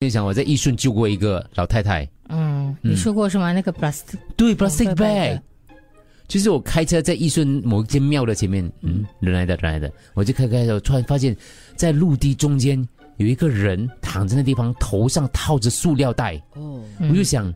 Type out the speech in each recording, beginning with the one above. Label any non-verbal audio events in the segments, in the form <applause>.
就想我在义顺救过一个老太太，嗯，你说过是吗？那个 plastic 对 plastic 哦 bag，就是我开车在义顺某一间庙的前面，嗯，人来的人来的，我就开开的时候，突然发现，在陆地中间有一个人躺在那地方，头上套着塑料袋，哦，我就想，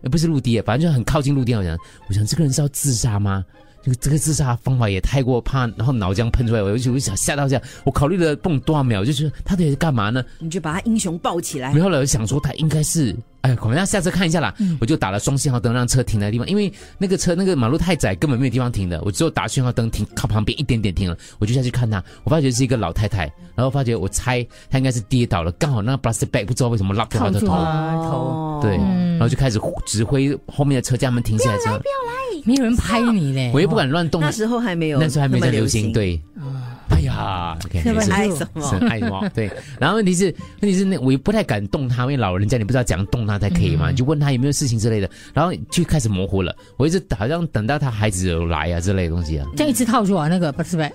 呃不是陆地，反正就很靠近陆地，我想，我想这个人是要自杀吗？这个这个自杀方法也太过怕，然后脑浆喷出来，我就我就想吓到这样，我考虑了蹦多少秒，就是他到底是干嘛呢？你就把他英雄抱起来然。后呢，想说他应该是，哎，可能要下车看一下啦。我就打了双信号灯，让车停在地方，因为那个车那个马路太窄，根本没有地方停的。我只有打信号灯停靠旁边一点点停了，我就下去看他。我发觉是一个老太太，然后发觉我猜她应该是跌倒了，刚好那个 plastic bag 不知道为什么拉掉她的头，对，然后就开始指挥后面的车，将他们停下来之后，没有人拍你嘞。<laughs> 我又不敢乱动。那时候还没有，那时候还没在流流行，。对。哎呀，是吧没事爱什么？是爱什么？对，然后问题是，问题是那我又不太敢动他，因为老人家你不知道怎样动他才可以嘛，你就问他有没有事情之类的，然后就开始模糊了。我一直好像等到他孩子有来啊之类的东西啊，这样一直套住啊，那个 plastic bag。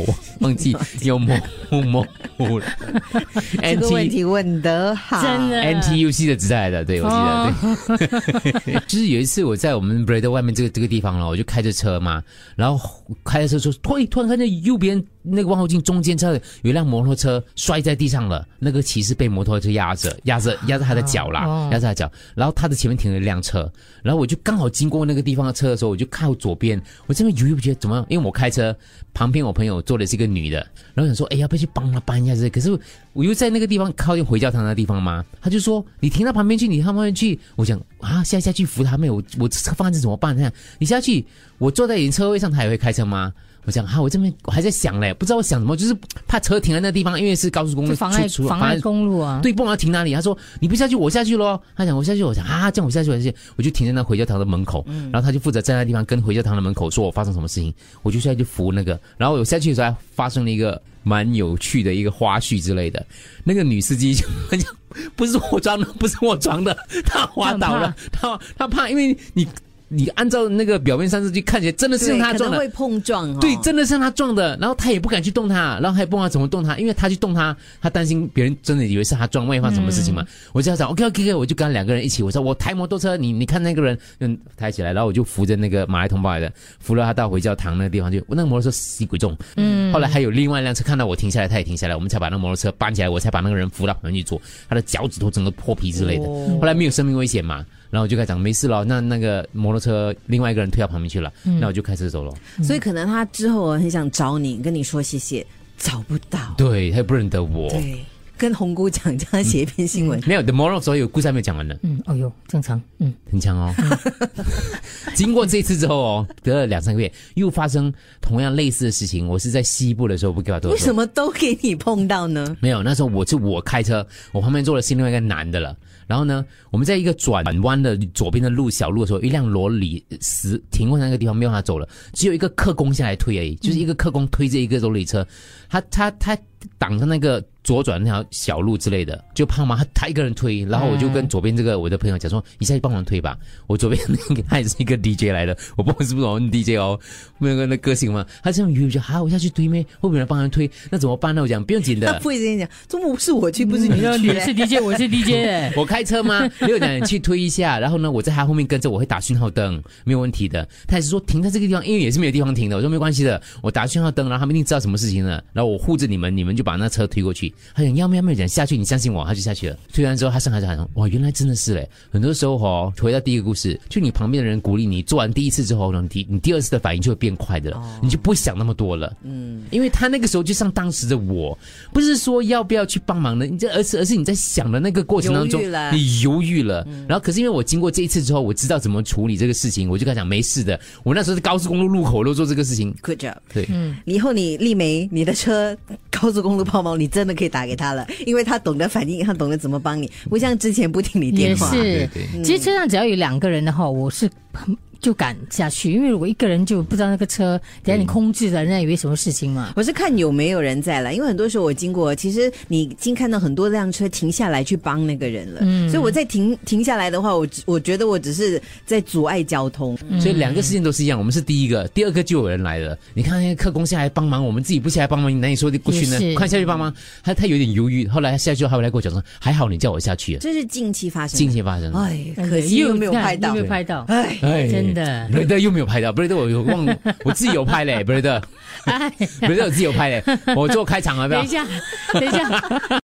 我忘记。有模糊模糊了。<laughs> 这个问题问得好，真的。NTUC 的时代的，对我记哦得，对，<laughs> 就是有一次我在我们 b r a d 外面这个这个地方了，我就开着车嘛，然后开着车说，突然突然看见右边那个望后镜中间车有一辆摩托车摔在地上了，那个骑士被摩托车压着，压着压着他的脚啦，哦。压着他的脚，然后他的前面停了一辆车，然后我就刚好经过那个地方的车的时候，我就靠左边，我这边犹豫不决，怎么样？因为我开车，旁边我朋友坐的是一个女的，然后想说，哎，要不要去帮她搬一下这？可是我又在那个地方靠近回教堂的地方嘛，他就说你停到旁边去，你到旁边去。我想啊，下下去扶他妹，我我车放在这怎么办？这样你下去，我坐在你车位上，他也会开车吗？我想哈、我这边我还在想嘞，不知道我想什么，就是怕车停在那地方，因为是高速公路妨碍妨碍公路啊。对，不知道停哪里。他说你不下去，我下去喽。他讲我下去，我想啊，这样我下去，我下去，我就停在那回教堂的门口。然后他就负责站在地方跟回教堂的门口说我发生什么事情，我就下去扶那个。然后我下去的时候还发生了一个蛮有趣的一个花絮之类的。那个女司机就 <laughs> 不是我装的，不是我装的，她滑倒了，她她怕，因为你你按照那个表面上是去看起来真的是对，用她撞的会，碰撞哦。对，真的是他撞的，然后他也不敢去动他，然后他也不知道怎么动他，因为他去动他，他担心别人真的以为是他撞，万一发生什么事情嘛。我就要讲 OK OK OK，我就跟他两个人一起，我说我抬摩托车，你你看那个人，嗯，抬起来，然后我就扶着那个马来同胞来的，扶了他到回教堂那个地方去。我那个摩托车死鬼重，嗯，后来还有另外一辆车看到我停下来，他也停下来，我们才把那个摩托车搬起来，我才把那个人扶到旁边去坐，他的脚趾头整个破皮之类的。哦后来没有生命危险嘛，然后我就开始讲没事了，那那个摩托车另外一个人推到旁边去了，那我就开车走了。所以可能他之后很想找你，跟你说谢谢，找不到。对，他也不认得我。对，跟红姑讲，叫他写一篇新闻。没有，The Moral 所有故事还没有讲完呢，嗯，哦哟，正常。嗯，很强哦。<laughs> 经过这一次之后哦，隔了两三个月，又发生同样类似的事情。我是在西部的时候，不给我多。为什么都给你碰到呢？没有，那时候我是我开车，我旁边坐的是另外一个男的了。然后呢，我们在一个转弯的左边的路小路的时候，一辆罗里死停过那个地方，没有让他走了，只有一个客工下来推而已，就是一个客工推着一个罗里车，他他他挡着那个左转那条小路之类的，就怕嘛，他他一个人推，然后我就跟左边这个我的朋友讲说，你下去帮忙推吧。我左边那个他也是一个 <laughs> DJ 来的，我不知道是不是我们 DJ 哦，那个那个性嘛，他这样语就哈，我下去推咩？会不会有人帮他推？那怎么办呢？我讲不用紧他的不。会这样讲，中午是我去，不是你你说去你是 DJ，我是 DJ 哎。<laughs> 我开车吗？没有讲你去推一下，然后呢，我在他后面跟着，我会打讯号灯，没有问题的。他也是说停在这个地方，因为也是没有地方停的。我说没关系的，我打讯号灯，然后他们一定知道什么事情了。然后我护着你们，你们就把那车推过去。他讲要没有没有讲下去，你相信我，他就下去了。推完之后，他上来就喊哇，原来真的是嘞。很多时候哦，回到第一个故事，就你旁边的人鼓励你，做完第一次之后呢，你第你第二次的反应就会变快的了，你就不会想那么多了。嗯，因为他那个时候就像当时的我，不是说要不要去帮忙的，你这而是而是你在想的那个过程当中犹，你犹豫了。然后可是因为我经过这一次之后，我知道怎么处理这个事情，我就跟他讲没事的。我那时候在高速公路路口我都做这个事情，Good job。对，嗯以后你丽梅，你的车 <laughs> 高速公路抛锚，你真的可以打给他了，因为他懂得反应，他懂得怎么帮你，不像之前不听你电话。是。其实车上只要有两个人的话，我是很就赶下去，因为如果一个人就不知道那个车，等下你空置了，人家以为什么事情嘛。我是看有没有人在了，因为很多时候我经过，其实你已经看到很多辆车停下来去帮那个人了，嗯所以我再停停下来的话，我我觉得我只是在阻碍交通。所以两个事情都是一样，我们是第一个，第二个就有人来了。你看那些客工下来帮忙，我们自己不下来帮忙，你难以说的过去呢？快下去帮忙，他他有点犹豫，后来他下去后，他回来跟我讲说，还好你叫我下去了，这是近期发生的，近期发生的。哎，可惜又没有拍到。又没。有拍到，哎，哎真的。布雷德又没有拍到，布雷德我有忘，我自己有拍嘞，布雷德，哎，布雷德我自己有拍嘞，我做开场了，不要。等一。下，等一下，